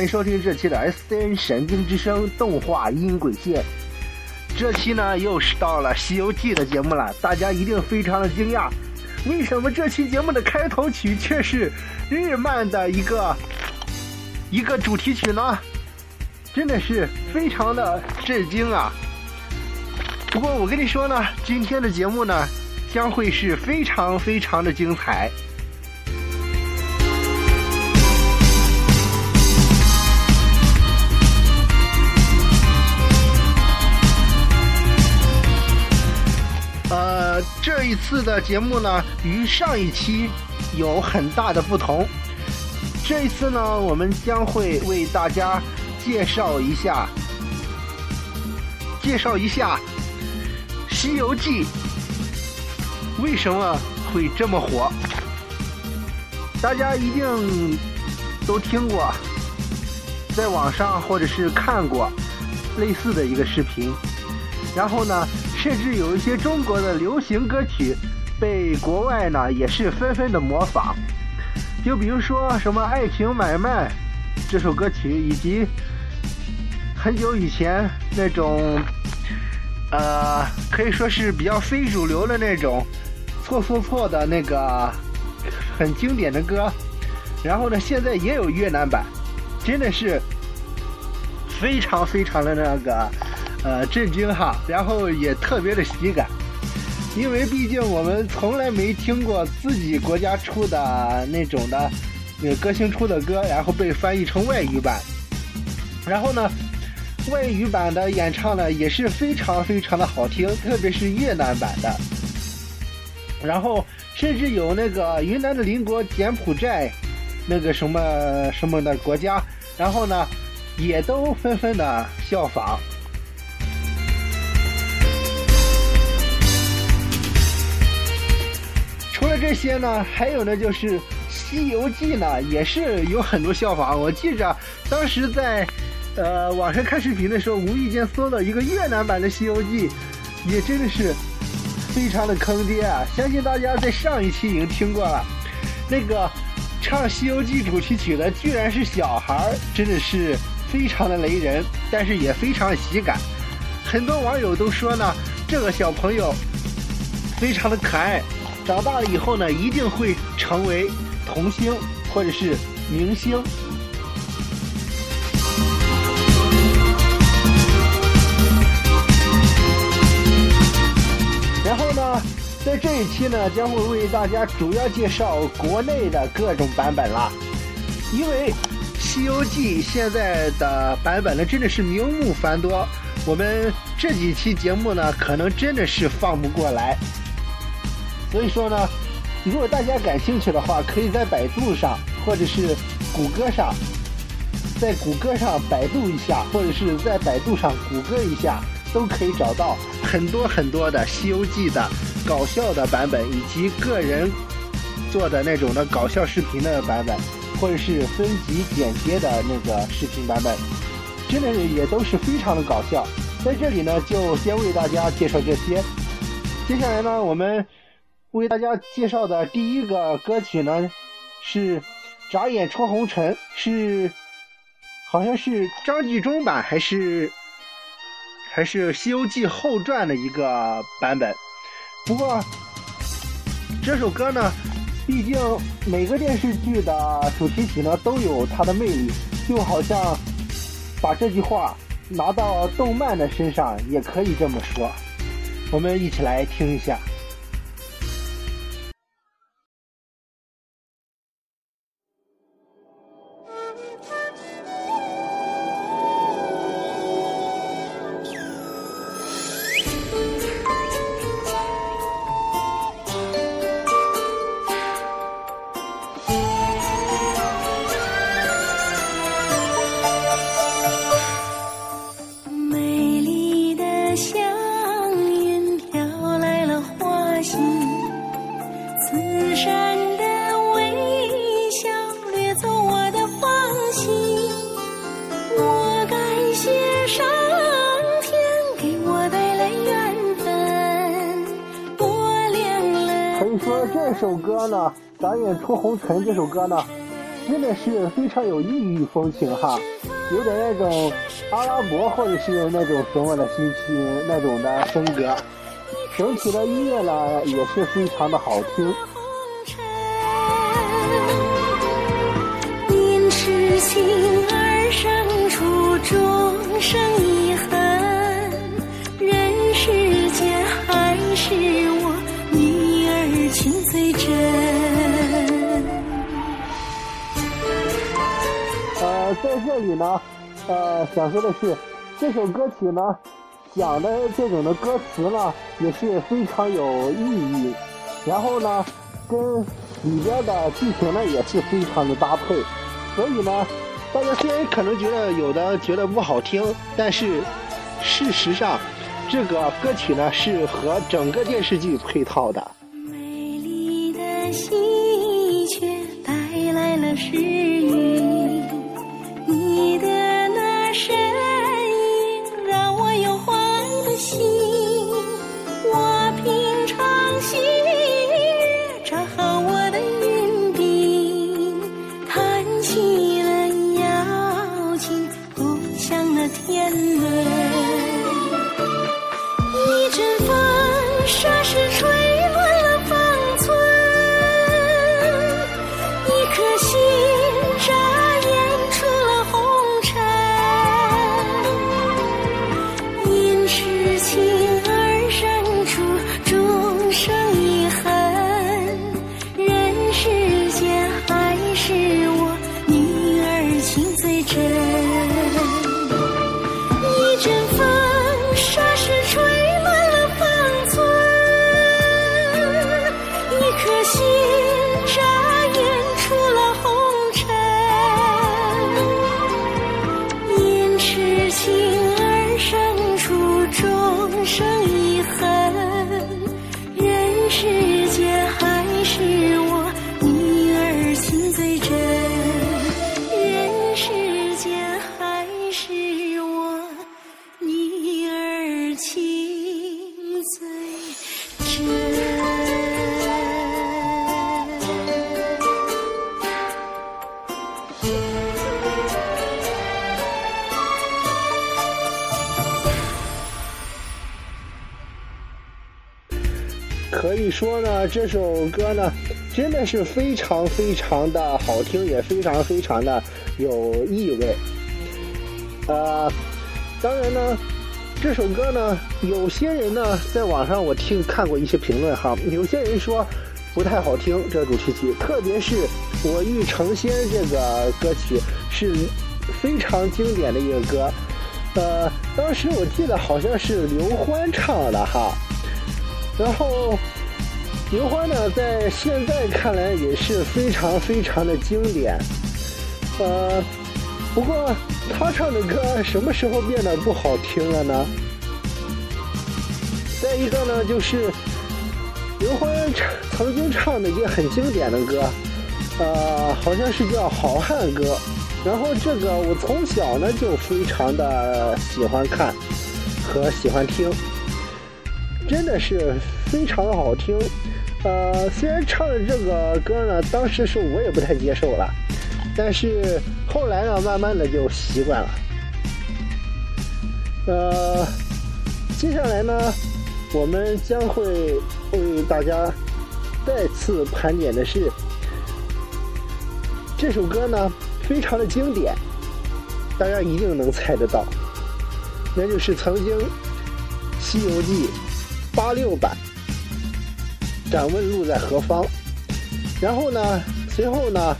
欢迎收听这期的 S N 神经之声动画音轨线。这期呢又是到了《西游记》的节目了，大家一定非常的惊讶，为什么这期节目的开头曲却是日漫的一个一个主题曲呢？真的是非常的震惊啊！不过我跟你说呢，今天的节目呢将会是非常非常的精彩。这一次的节目呢，与上一期有很大的不同。这一次呢，我们将会为大家介绍一下，介绍一下《西游记》为什么会这么火。大家一定都听过，在网上或者是看过类似的一个视频，然后呢？甚至有一些中国的流行歌曲，被国外呢也是纷纷的模仿。就比如说什么《爱情买卖》这首歌曲，以及很久以前那种，呃，可以说是比较非主流的那种“错错错”的那个很经典的歌。然后呢，现在也有越南版，真的是非常非常的那个。呃，震惊哈，然后也特别的喜感，因为毕竟我们从来没听过自己国家出的那种的，那歌星出的歌，然后被翻译成外语版，然后呢，外语版的演唱呢也是非常非常的好听，特别是越南版的，然后甚至有那个云南的邻国柬埔寨，那个什么什么的国家，然后呢，也都纷纷的效仿。这些呢，还有呢，就是《西游记》呢，也是有很多效仿。我记着当时在呃网上看视频的时候，无意间搜到一个越南版的《西游记》，也真的是非常的坑爹啊！相信大家在上一期已经听过了，那个唱《西游记》主题曲的居然是小孩儿，真的是非常的雷人，但是也非常喜感。很多网友都说呢，这个小朋友非常的可爱。长大了以后呢，一定会成为童星或者是明星。然后呢，在这一期呢，将会为大家主要介绍国内的各种版本啦。因为《西游记》现在的版本呢，真的是名目繁多，我们这几期节目呢，可能真的是放不过来。所以说呢，如果大家感兴趣的话，可以在百度上或者是谷歌上，在谷歌上百度一下，或者是在百度上谷歌一下，都可以找到很多很多的《西游记》的搞笑的版本，以及个人做的那种的搞笑视频的版本，或者是分级剪接的那个视频版本，真的也都是非常的搞笑。在这里呢，就先为大家介绍这些。接下来呢，我们。为大家介绍的第一个歌曲呢，是《眨眼戳红尘》，是好像是张纪中版还是还是《西游记后传》的一个版本。不过这首歌呢，毕竟每个电视剧的主题曲呢都有它的魅力，就好像把这句话拿到动漫的身上也可以这么说。我们一起来听一下。首歌呢，《眨眼出红尘》这首歌呢，真的是非常有异域风情哈，有点那种阿拉伯或者是那种什么的心情那种的风格。整体的音乐呢也是非常的好听。因痴情而生出众生在这里呢，呃，想说的是，这首歌曲呢。讲的这种的歌词呢，也是非常有意义，然后呢，跟里边的剧情呢也是非常的搭配，所以呢，大家虽然可能觉得有的觉得不好听，但是事实上，这个歌曲呢是和整个电视剧配套的。美丽的心真的是非常非常的好听，也非常非常的有意味。呃，当然呢，这首歌呢，有些人呢，在网上我听看过一些评论哈，有些人说不太好听，这主题曲，特别是《我欲成仙》这个歌曲是非常经典的一个歌。呃，当时我记得好像是刘欢唱的哈。然后，刘欢呢，在现在看来也是非常非常的经典。呃，不过他唱的歌什么时候变得不好听了呢？再一个呢，就是刘欢曾经唱的一个很经典的歌，呃，好像是叫《好汉歌》。然后这个我从小呢就非常的喜欢看和喜欢听。真的是非常的好听，呃，虽然唱的这个歌呢，当时是我也不太接受了，但是后来呢，慢慢的就习惯了。呃，接下来呢，我们将会为大家再次盘点的是这首歌呢，非常的经典，大家一定能猜得到，那就是曾经《西游记》。八六版，敢问路在何方？然后呢，随后呢，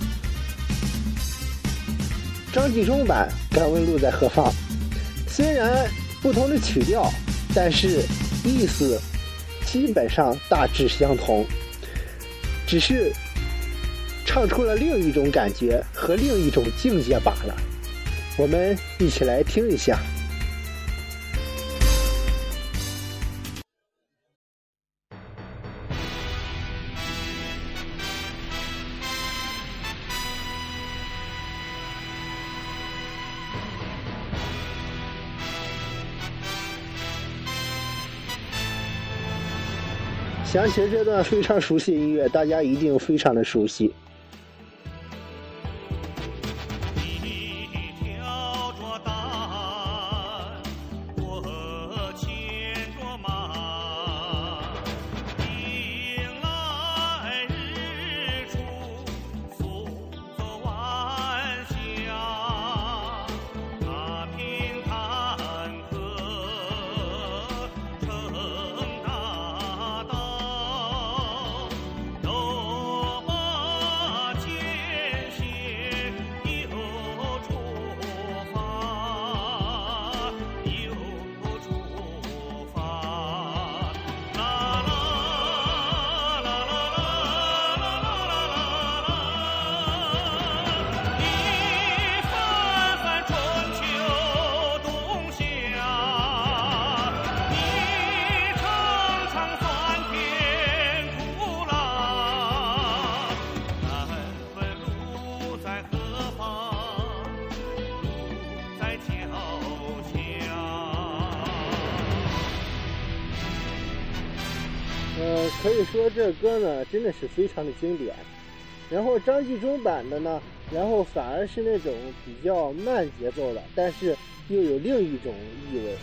张纪中版敢问路在何方？虽然不同的曲调，但是意思基本上大致相同，只是唱出了另一种感觉和另一种境界罢了。我们一起来听一下。想起这段非常熟悉的音乐，大家一定非常的熟悉。说这歌呢真的是非常的经典。然后张纪中版的呢，然后反而是那种比较慢节奏的，但是又有另一种意味。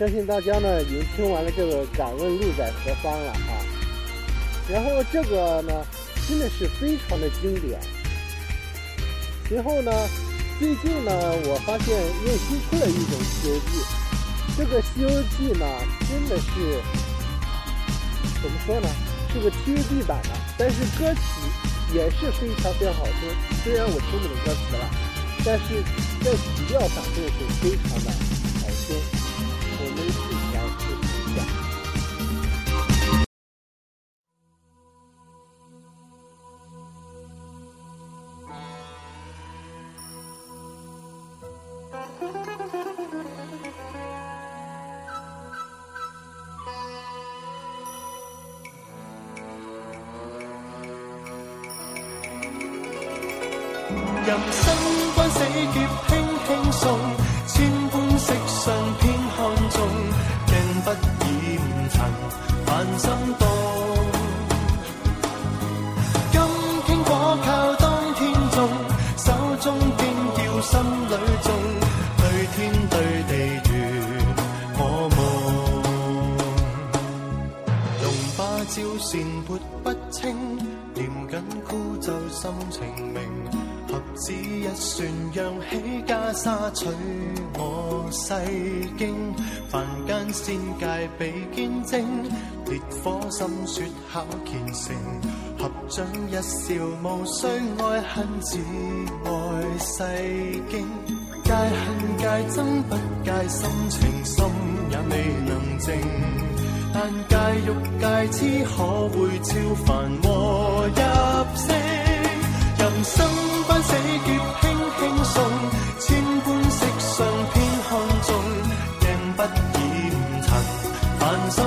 相信大家呢已经听完了这个《敢问路在何方》了啊，然后这个呢真的是非常的经典。随后呢，最近呢我发现又新出了一种《西游记》，这个《西游记》呢真的是怎么说呢？是个 TVB 版的，但是歌曲也是非常非常好听。虽然我听不懂歌词了，但是在曲调上真的是非常的人生关死劫，轻轻送，千般色相偏看重，镜不染尘，凡心动。金倾果靠當天种，手中經叫心裏種，對天對地如我夢。龍巴照善撥不清，念緊枯咒心情明。只一算，揚起袈裟取我世经。凡间仙界被见证，烈火心雪考虔诚。合掌一笑，无需爱恨，只爱世经。戒恨戒憎不戒心情，心也未能静。但戒欲戒痴，可会超凡和入聖？人生般死劫，轻轻送，千般色相偏看重，镜不染尘，凡心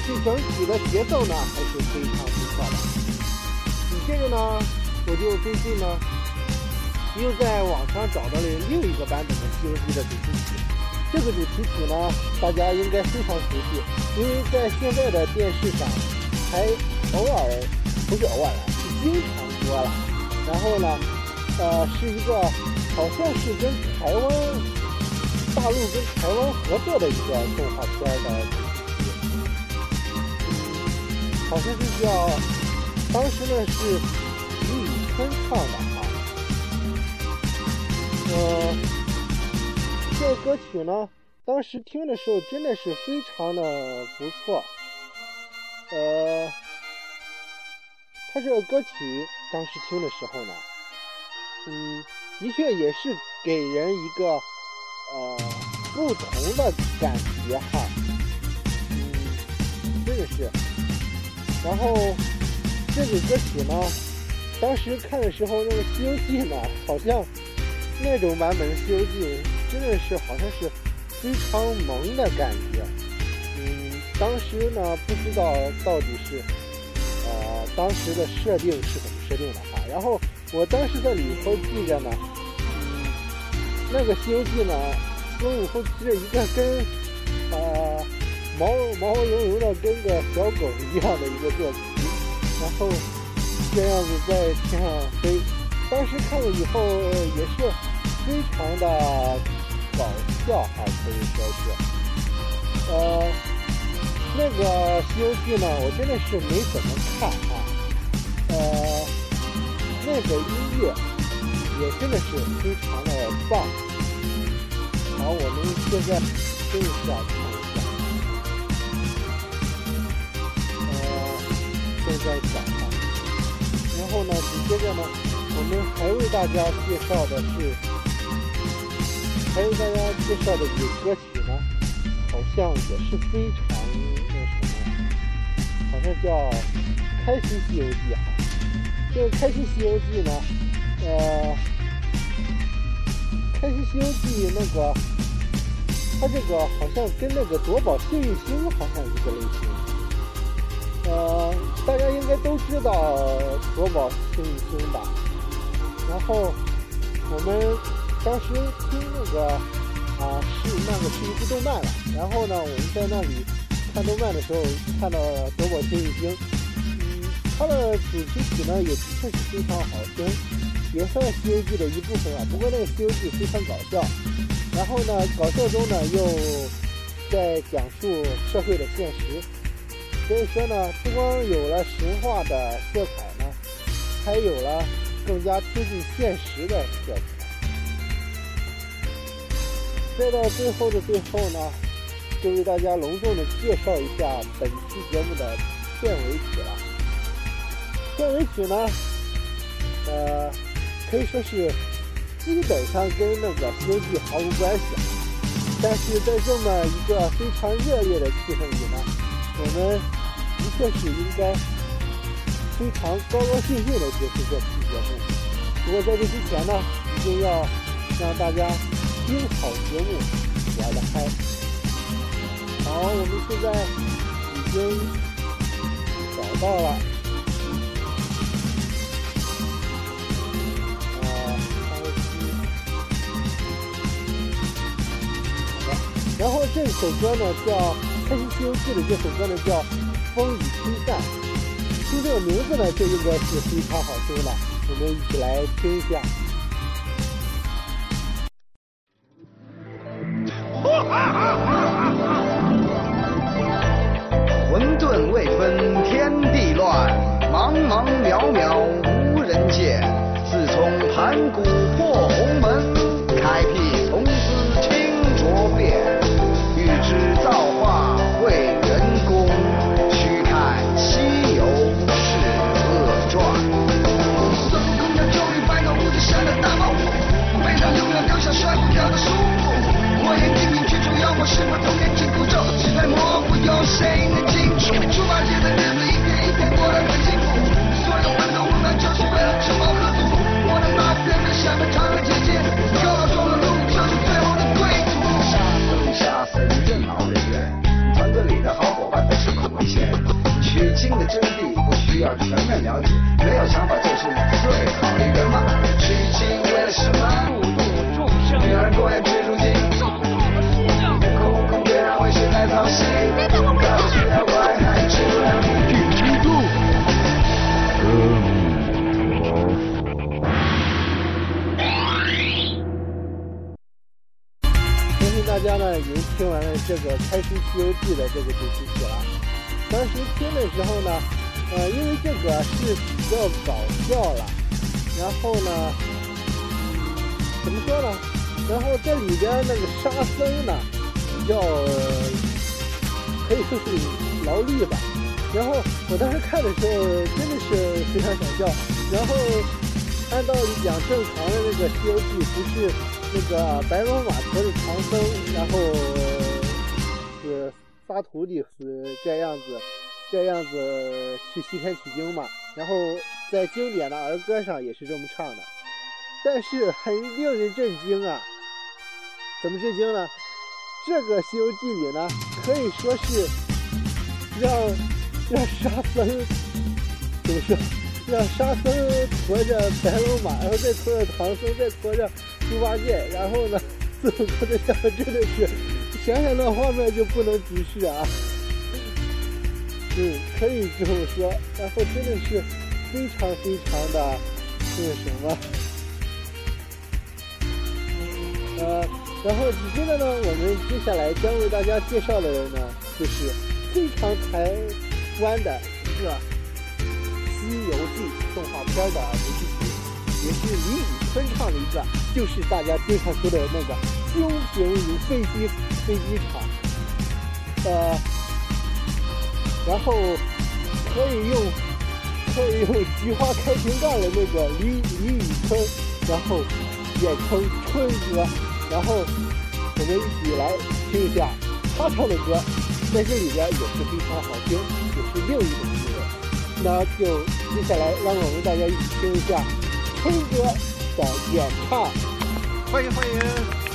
是整体的节奏呢还是非常不错的。紧接着呢，我就最近呢又在网上找到了另一个版本的《西游记》的主题曲。这个主题曲呢，大家应该非常熟悉，因为在现在的电视上还偶尔不是偶尔了，是经常播了。然后呢，呃，是一个好像是跟台湾大陆跟台湾合作的一个动画片的，好像是叫，当时呢是李宇春唱的啊，呃，这个歌曲呢，当时听的时候真的是非常的不错，呃。他这个歌曲当时听的时候呢，嗯，的确也是给人一个呃不同的感觉哈，嗯，真的是。然后这首歌曲呢，当时看的时候，那个《西游记》呢，好像那种版本的《西游记》真的是好像是非常萌的感觉。嗯，当时呢不知道到底是。呃，当时的设定是怎么设定的哈？然后我当时在里头记着呢，嗯，那个《西游记》呢，孙悟空骑着一个跟呃毛毛茸茸的跟个小狗一样的一个坐骑，然后这样子在天上飞。当时看了以后也是非常的搞笑哈，可以说是，呃。那个《西游记》呢，我真的是没怎么看啊。呃，那个音乐也真的是非常的棒。好，我们现在听一下在讲啊。然后呢，紧接着呢，我们还为大家介绍的是，还为大家介绍的这个歌曲呢，好像也是非常那什么。好像叫《开心西游记》哈，这个《开心西游记》呢，呃，《开心西游记》那个，它这个好像跟那个夺宝幸运星好像一个类型。呃，大家应该都知道夺宝幸运星吧？然后我们当时听那个啊，是那个是一部动漫了。然后呢，我们在那里。看动漫的时候看到《夺宝幸运星》，嗯，它的主题曲呢也的确是非常好听，也算《西游记》的一部分啊。不过那个《西游记》非常搞笑，然后呢，搞笑中呢又在讲述社会的现实，所以说呢，不光有了神话的色彩呢，还有了更加贴近现实的色彩。再到最后的最后呢。就为大家隆重的介绍一下本期节目的片尾曲了。片尾曲呢，呃，可以说是基本上跟那个《西游记》毫无关系，但是在这么一个非常热烈的气氛里呢，我们这是应该非常高高兴兴的结束这期节目。不过在这之前呢，一定要让大家听好节目，玩的嗨。好，我们现在已经找到了。然后这首歌呢叫《开心西游记》的这首歌呢叫《风雨吹散》，听这个名字呢就应该是非常好听的，我们一起来听一下。大家呢已经听完了这个《开心西游记》的这个主题曲了。当时听的时候呢，呃，因为这个是比较搞笑了，然后呢，怎么说呢？然后这里边那个沙僧呢，比较可以说是劳力吧。然后我当时看的时候真的是非常想笑。然后按道理讲，正常的那个《西游记》不是那个白龙马驮着唐僧，然后是仨徒弟是这样子，这样子去西天取经嘛。然后在经典的儿歌上也是这么唱的，但是很令人震惊啊！怎么震惊呢？这个《西游记》里呢，可以说是让让沙僧怎么说？让沙僧驮着白龙马，然后再驮着唐僧，再驮着猪八戒，然后呢，孙悟空这下面真的是想想那画面就不能直视啊。嗯，可以这么说，然后真的是非常非常的那个什么，呃，然后紧接着呢，我们接下来将为大家介绍的人呢，就是非常台湾的一个《西游记》动画片的主题曲，也是李宇春唱的一个，就是大家经常说的那个“修行如飞机飞机场”，呃，然后可以用可以用菊花开瓶盖的那个李李宇春，然后演成春哥，然后我们一起来听一下他唱的歌，在这里边也是非常好听，也是另一种滋味。那就接下来让我们大家一起听一下春哥的演唱，欢迎欢迎。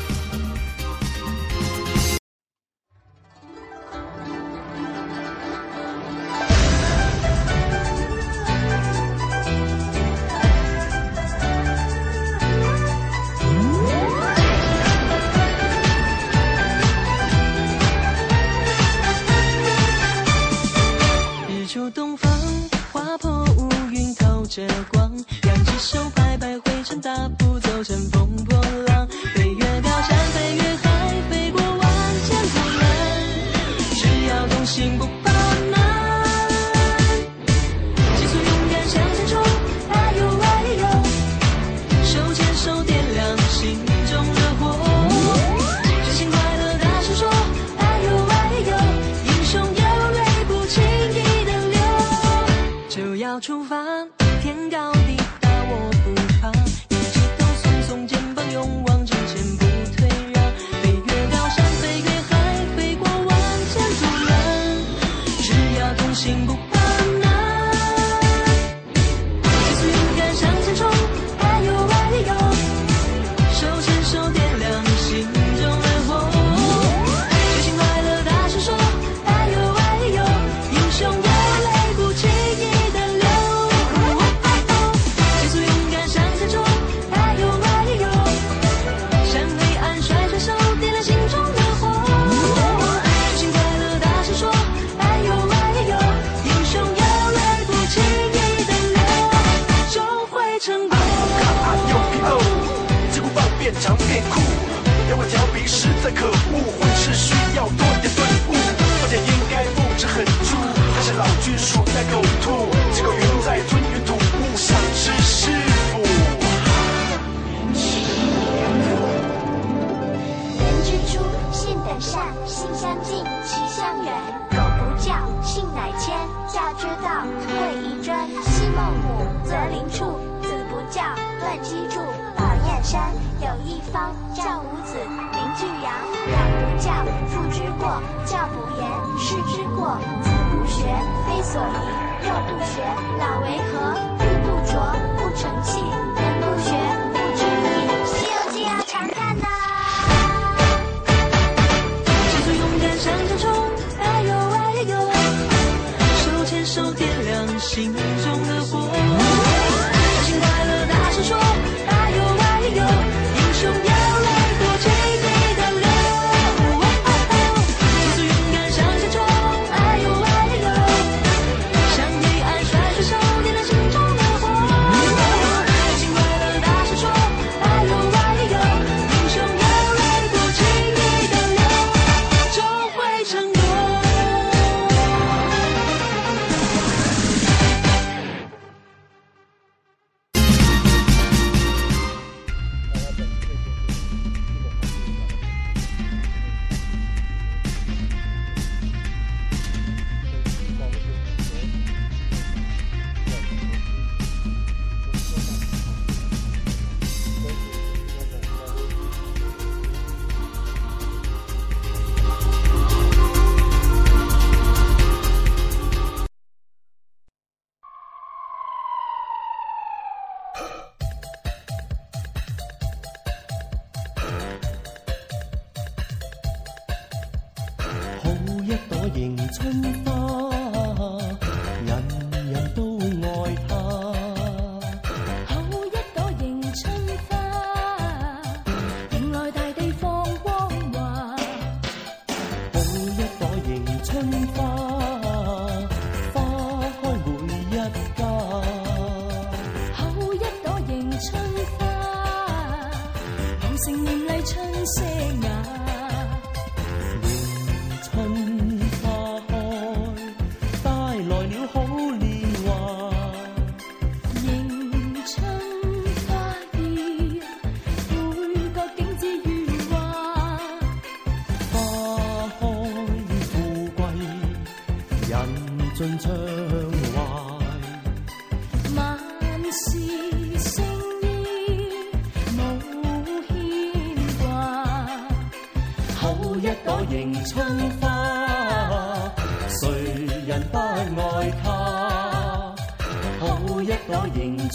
有一方教五子名俱扬养不教父之过教不严师之过子不学非所宜。幼不学老为何？玉不琢不成器。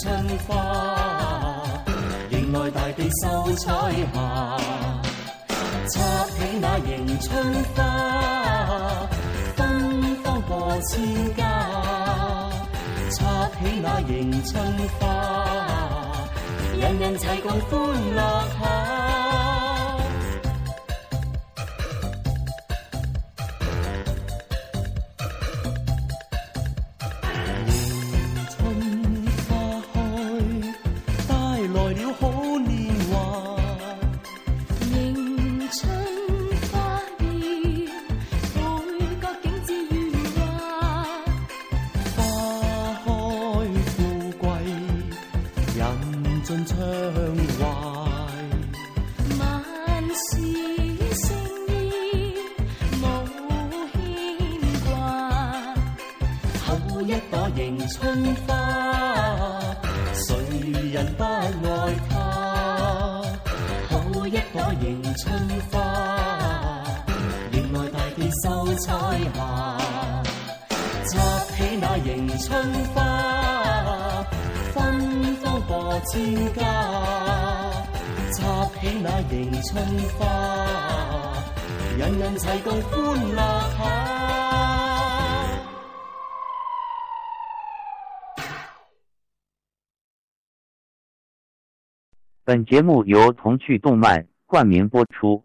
春花迎来大地收彩霞插起那迎春花芬芳过千家插起那迎春花人人齐共欢乐下。千家。插起那迎春花，人人齐共歡樂下。本节目由童趣动漫冠名播出。